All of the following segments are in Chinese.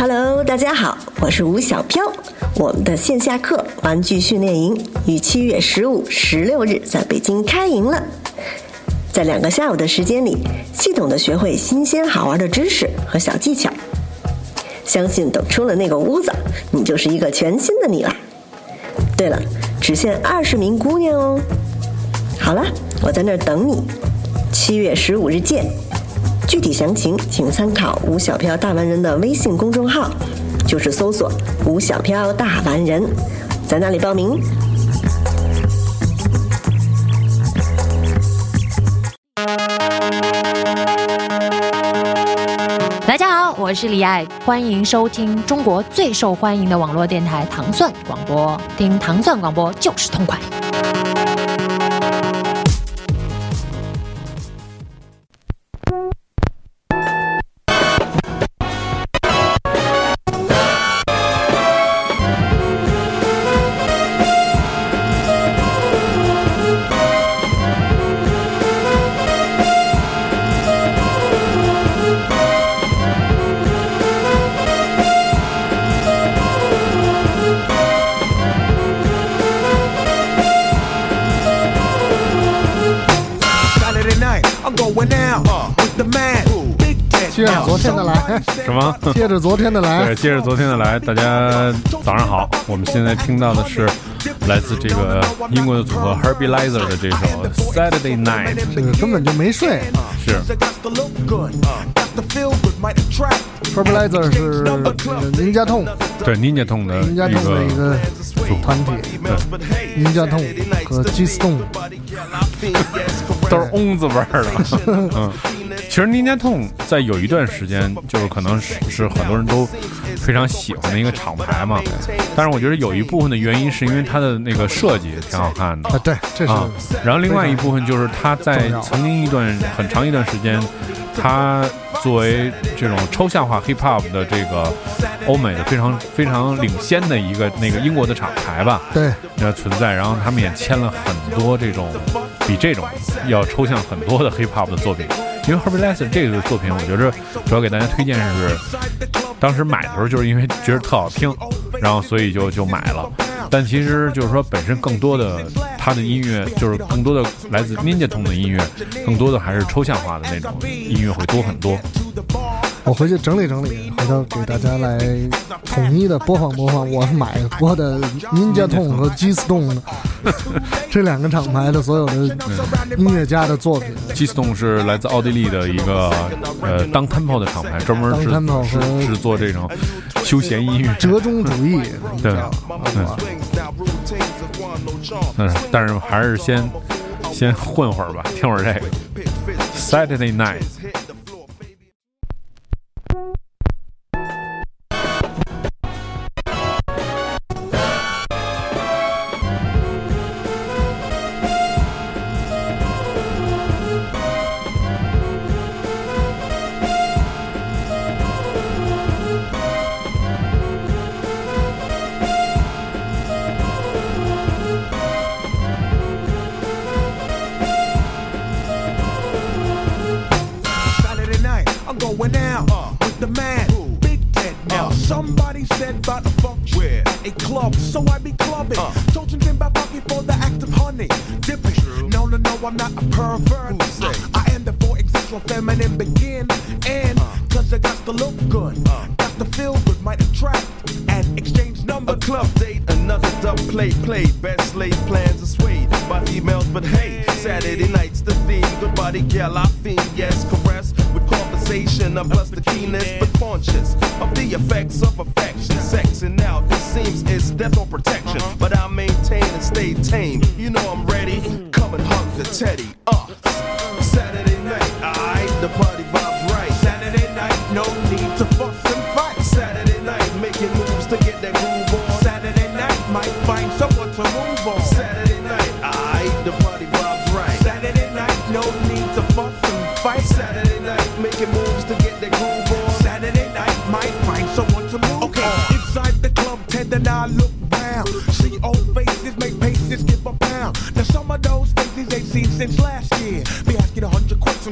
Hello，大家好，我是吴小飘。我们的线下课玩具训练营于七月十五、十六日在北京开营了。在两个下午的时间里，系统的学会新鲜好玩的知识和小技巧。相信等出了那个屋子，你就是一个全新的你了。对了，只限二十名姑娘哦。好了，我在那儿等你。七月十五日见。具体详情请参考吴小飘大完人的微信公众号，就是搜索“吴小飘大完人”，在那里报名。大家好，我是李艾，欢迎收听中国最受欢迎的网络电台糖蒜广播，听糖蒜广播就是痛快。什么？接着昨天的来，对，接着昨天的来。大家早上好，我们现在听到的是来自这个英国的组合 Herbalizer 的这首 Saturday Night，这个根本就没睡。是。Herbalizer 是宁家痛，对 Ninja 痛的宁家痛的一个团体，对，宁家痛和 G Stone 都是翁字味儿的，嗯。其实 Ninja 痛在有一段时间，就是可能是是很多人都非常喜欢的一个厂牌嘛。但是我觉得有一部分的原因是因为它的那个设计挺好看的啊，对，这是。然后另外一部分就是它在曾经一段很长一段时间，它作为这种抽象化 hip hop 的这个欧美的非常非常领先的一个那个英国的厂牌吧，对，那存在。然后他们也签了很多这种比这种要抽象很多的 hip hop 的作品。因为 Herbalizer 这个作品，我觉着主要给大家推荐是，当时买的时候就是因为觉得特好听，然后所以就就买了。但其实就是说，本身更多的他的音乐，就是更多的来自 Ninja Tune 的音乐，更多的还是抽象化的那种音乐会多很多。我回去整理整理，回头给大家来统一的播放播放。我买过的 Ninja t o n 和 G Stone 这两个厂牌的所有的音乐家的作品。G Stone 是来自奥地利的一个呃当 Tempo 的厂牌，专门是制作这种休闲音乐、折中主义。对，嗯，但是还是先先混会儿吧，听会儿这个 Saturday Night。Saturday night's the theme. Good body, gal, I feel yes, caress with conversation. I bless the keenness, but conscious of the effects of affection. Sex and out, it seems it's death or protection. Uh-huh. But I maintain and stay tame. You know I'm ready. Come and hug the teddy. Uh, Saturday night, I the party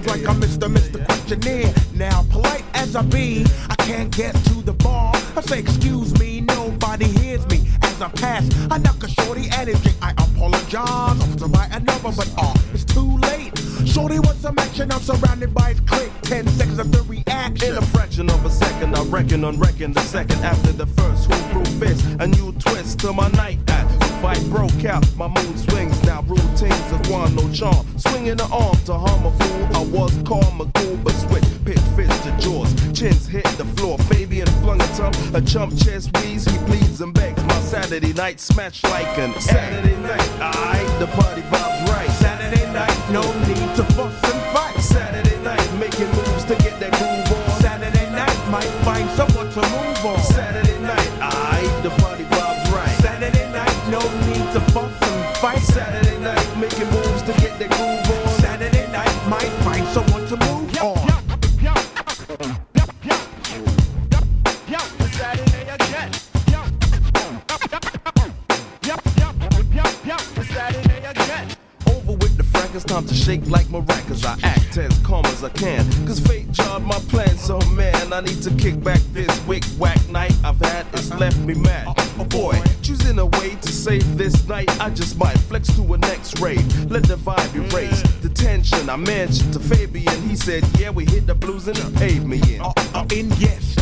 like I'm Mr. Mr. Questionnaire. Now, polite as I be, I can't get to the bar I say excuse me, nobody hears me as I pass. I knock a shorty and it drink. I apologize. I'm to buy another, but oh, it's too late. Shorty wants some action. I'm surrounded by his clique. Ten seconds of the reaction. In a fraction of a second, I reckon on reckon the second after the first. Who threw fist? A new twist to my night at. Fight broke out. My mood swings. Routines of one no charm. Swinging the arm to harm a fool. I was calm, a cool, but switch. Pit fist to jaws. Chins hit the floor. Fabian flung a tongue. A chump chest wheeze. He pleads and begs. My Saturday night smash like an Saturday night. Aight, the party vibes right. Saturday night, no need to fuss and fight. Saturday night, making moves to get that groove on. Saturday night might find someone to move on. So man, I need to kick back this wick whack night I've had. It's left me mad. Oh boy, choosing a way to save this night, I just might flex to a next rave. Let the vibe erase the tension. I mentioned to Fabian, he said, Yeah, we hit the blues and he paid me in. Uh, uh, in yes,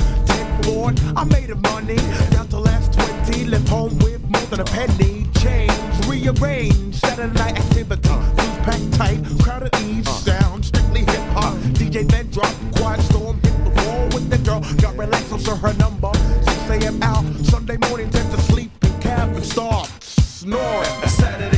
board, I made a money down to last twenty. Left home with more than a penny. Change, rearrange, Saturday night activity. Blues packed tight, crowded ease, sound strictly hip hop. DJ then drop, quiet storm, girl. Got relaxed on her number. 6 a.m. out, Sunday morning tend to sleep in cab and start snoring. Saturday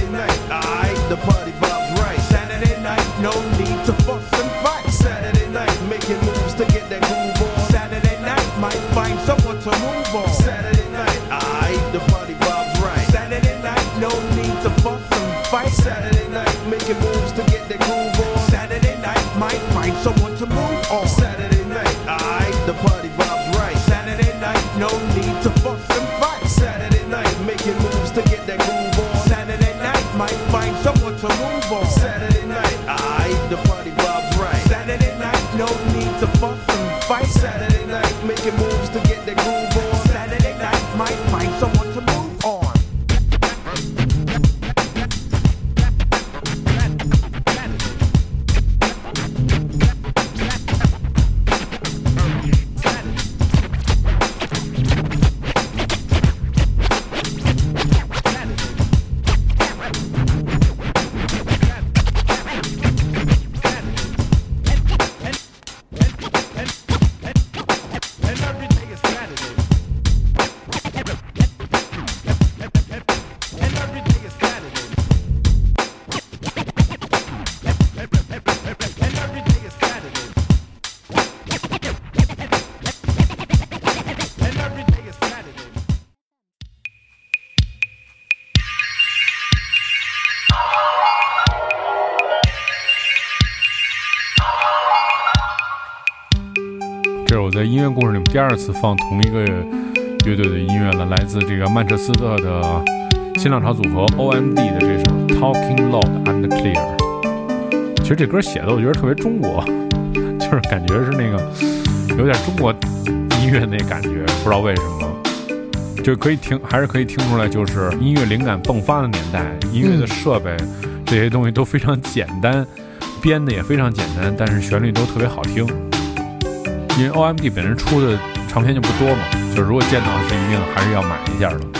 在音乐故事里面第二次放同一个乐队的音乐了，来自这个曼彻斯特的新浪潮组合 OMD 的这首《Talking Loud and Clear》。其实这歌写的我觉得特别中国，就是感觉是那个有点中国音乐那感觉，不知道为什么。就可以听，还是可以听出来，就是音乐灵感迸发的年代，音乐的设备、这些东西都非常简单，编的也非常简单，但是旋律都特别好听。因为 OMD 本身出的唱片就不多嘛，就是如果见到是一定还是要买一下的。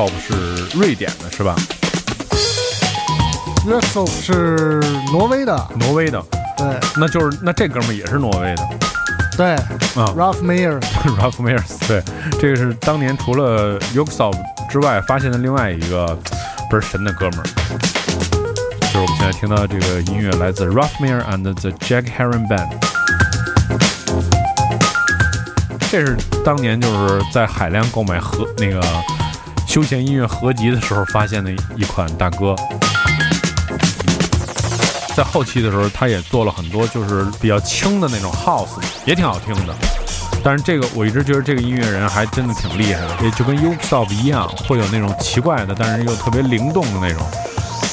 U k s o p 是瑞典的，是吧？E o 是挪威的，挪威的，对。那就是那这哥们儿也是挪威的。对。啊。，Ralph Mayer，Ralph Myers，对，这个是当年除了 u k s o p 之外发现的另外一个倍儿神的哥们儿。就是我们现在听到这个音乐来自 Ralph Mayer and the Jack Heron Band。这是当年就是在海量购买和那个休闲音乐合集的时候发现的一款大哥。在后期的时候，他也做了很多就是比较轻的那种 house，也挺好听的。但是这个我一直觉得这个音乐人还真的挺厉害的，也就跟 u k s o p 一样，会有那种奇怪的，但是又特别灵动的那种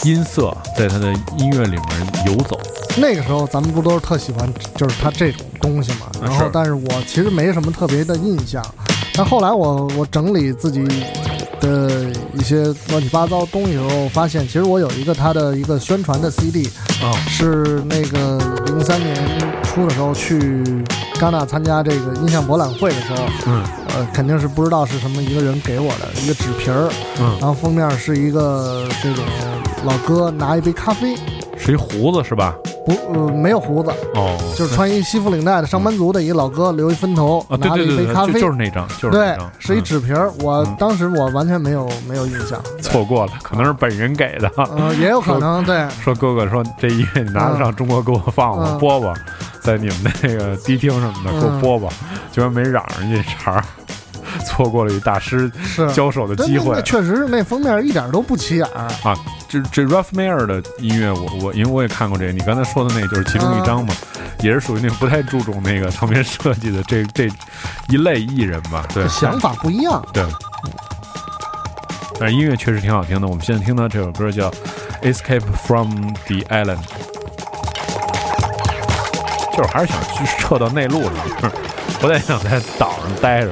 音色在他的音乐里面游走。那个时候咱们不都是特喜欢就是他这种东西嘛？然后，但是我其实没什么特别的印象。但后来我我整理自己的一些乱七八糟东西的时候，发现其实我有一个他的一个宣传的 CD，啊、是那个零三年初的时候去戛纳参加这个音像博览会的时候，嗯。呃，肯定是不知道是什么一个人给我的一个纸皮儿，嗯。然，后封面是一个这种老哥拿一杯咖啡，是一胡子是吧？不呃没有胡子，哦，就是穿一西服领带的上班族的一个老哥，留一分头，啊，对拿着一杯咖啡，就是那张，就是那对张，，是一嗯。纸皮儿。我嗯。当时我完全没有没有印象，错过了，可能是本人给的。呃，也有可能对，说哥哥说这音乐你拿得上中国给我放吗，嗯。播吧，在你们那个迪厅什么的给我嗯。播吧，结果没嚷上这茬儿，错过了与大师是交手的机会。确实是那封面一点都不起眼儿。啊，这这 Ralph Mayer 的音乐，我我因为我也看过这个，你刚才说的那个就是其中一张嘛，也是属于那个不太注重那个唱片设计的这这一类艺人吧，对，想法不一样，对。但是音乐确实挺好听的，我们现在听到这首歌叫《Escape from the Island》，就是还是想去撤到内陆上，不太想在岛上待着。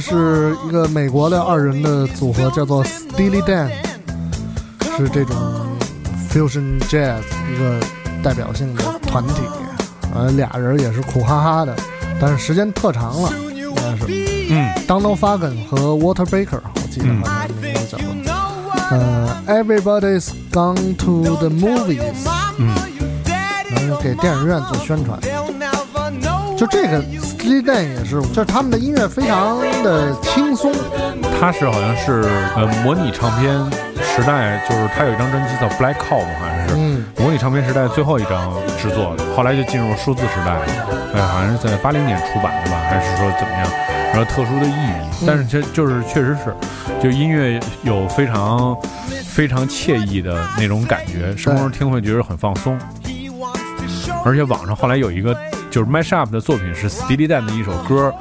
是一个美国的二人的组合，叫做 Steely Dan，是这种 fusion jazz 一个代表性的团体。呃，俩人也是苦哈哈的，但是时间特长了，应该是。嗯 Donald Fagen 和 Walter Baker，我记得好像是名字叫做。呃，Everybody's gone to the movies，嗯，然后给电影院做宣传。就这个 Steely Dan 也是，就是他们的音乐非常的轻松。他是好像是呃模拟唱片时代，就是他有一张专辑叫 Black Cow 好像是、模拟唱片时代最后一张制作的，后来就进入数字时代了。哎，好像是在八零年出版的吧，还是说怎么样？然后特殊的意义，但是这就是确实是，就音乐有非常非常惬意的那种感觉，什么时听会觉得很放松。而且网上后来有一个就是 Mash Up 的作品是 Steely Dan 的一首歌，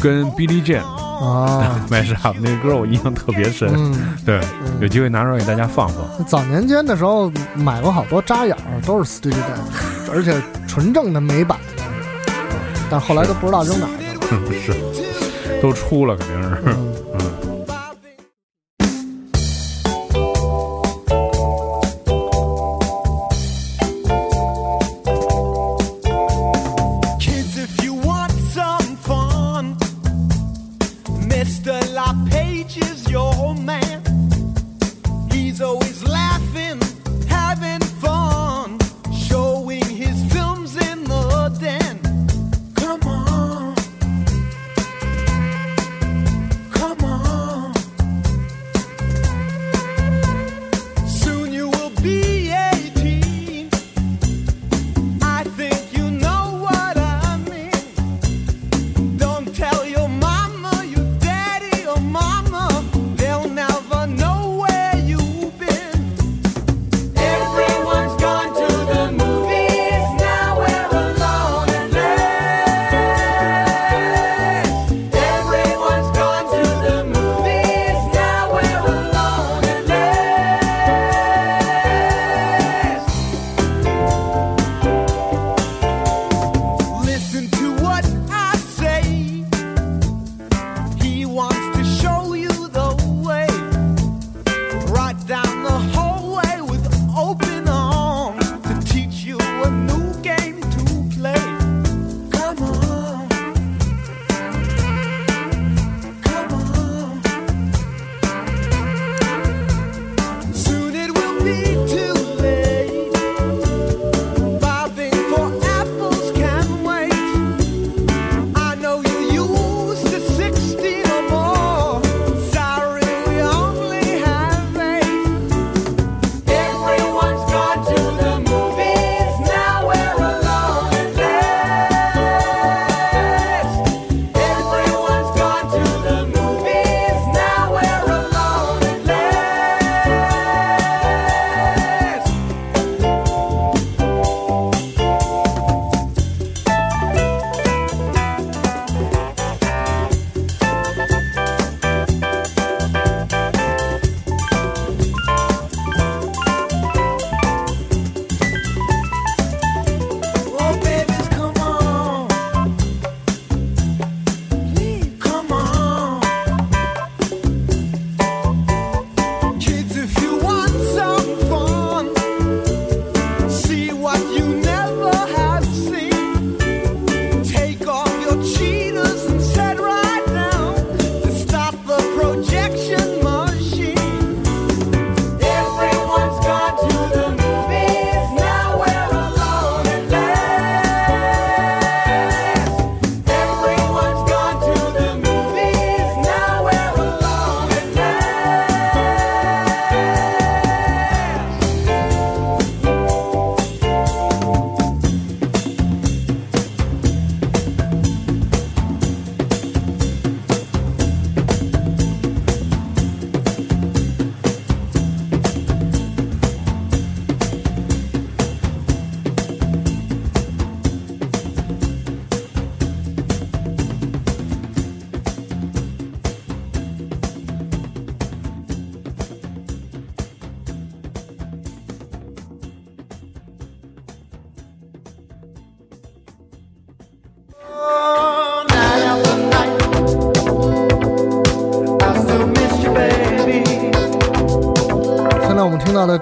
跟 Billy Jean 啊，Mash Up 那个歌我印象特别深。嗯，对，有机会拿出来给大家放放。早年间的时候买过好多扎眼儿，都是 Steely Dan，而且纯正的美版，但后来都不知道扔哪儿去了。是，都出了肯定是。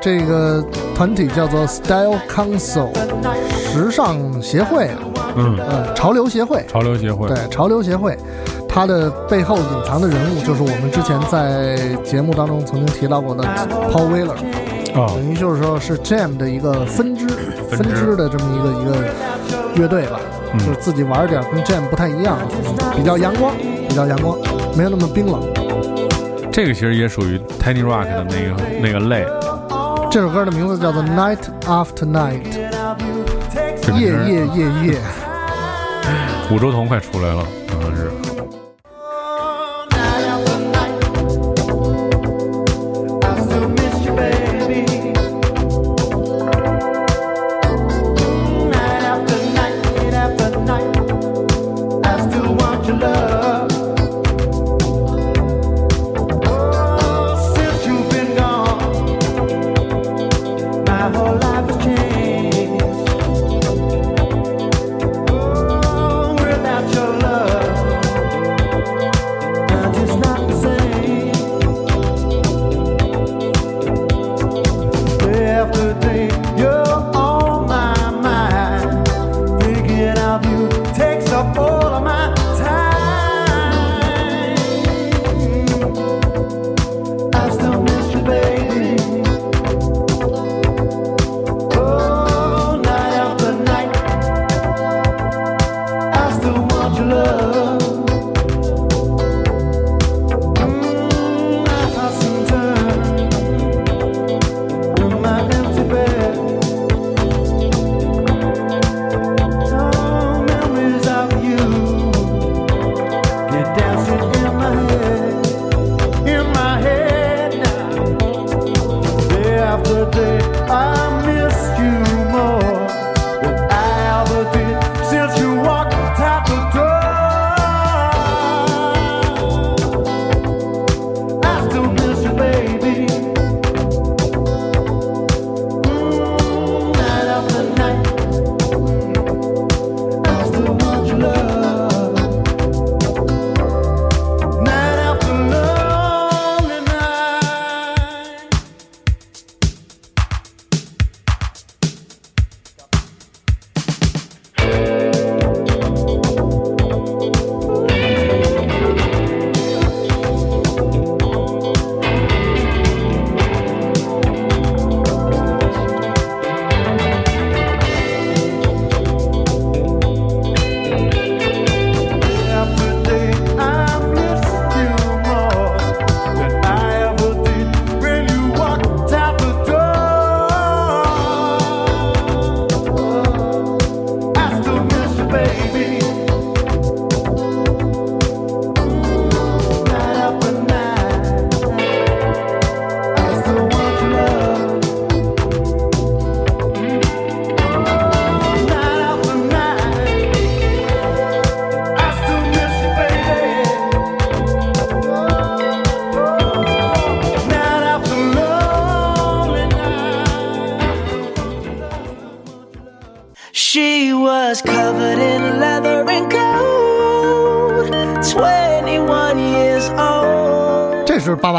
这个团体叫做 Style Council，时尚协会啊，嗯，呃，潮流协会。潮流协会，对，潮流协会，它的背后隐藏的人物就是我们之前在节目当中曾经提到过的 Paul Wheeler，啊，等于就是说是 Jam 的一个分支，分支。支的这么一个一个乐队吧，嗯。就是自己玩点跟 Jam 不太一样，比较阳光，比较阳光，没有那么冰冷。这个其实也属于 Tiny Rock 的那个那个类，这首歌的名字叫做 Night After Night，夜夜夜夜。五洲同快出来了，好像是。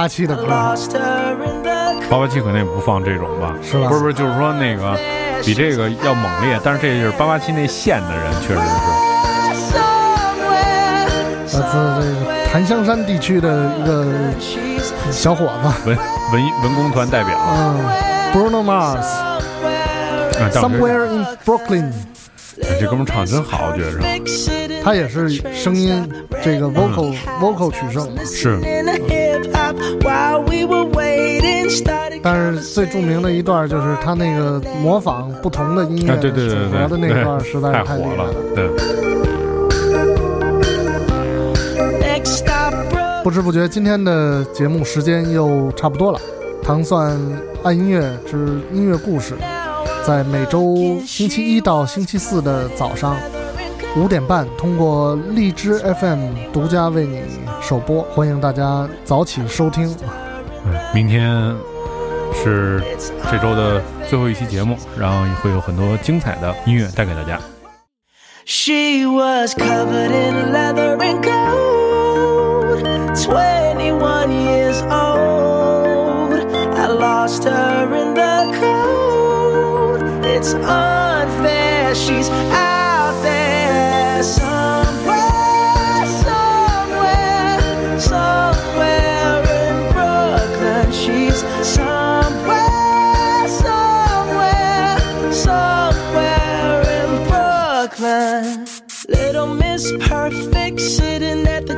八八七的。歌，八八七可能也不放这种吧？是吧？不是不是，就是说那个比这个要猛烈，但是这就是八八七那线的人，确实是。来自这个檀香山地区的一个小伙子，文文文工团代表，嗯，Bruno Mars，Somewhere in Brooklyn，哎这哥们儿唱得真好，我觉着他也是声音这个 vocal、vocal 取胜。嘛。是。但是最著名的一段就是他那个模仿不同的音乐组合的那对段实在太是太厉火了害了。，对。不知不觉，今天的节目时间又差不多了。糖蒜爱音乐之音乐故事，在每周星期一到星期四的早上五点半，通过荔枝 FM 独家为你首播欢迎大家早起收听明天是这周的最后一期节目然后也会有很多精彩的音乐带给大家 she was covered in leather and gold, 21 years old i lost her in the code it's unfair she's out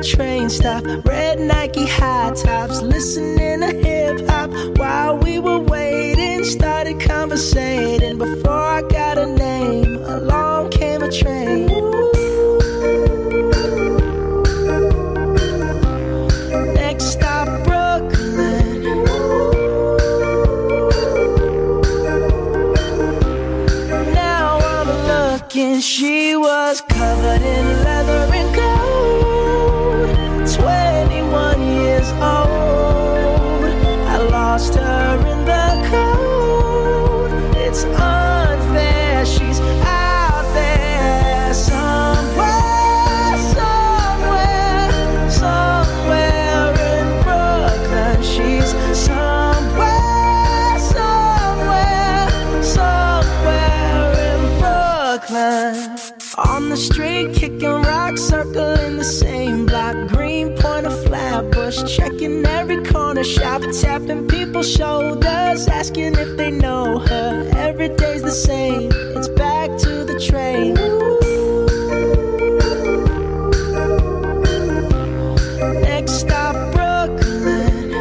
train stop. Red Nike high tops, listening to hip hop while we were waiting. Started conversating before I got a name. Along came a train. Next stop, Brooklyn. Now I'm looking, she was covered in leather and gold. Flatbush, checking every corner shop, tapping people's shoulders, asking if they know her. Every day's the same. It's back to the train. Next stop, Brooklyn.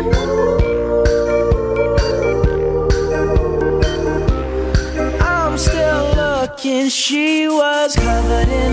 I'm still looking. She was covered in.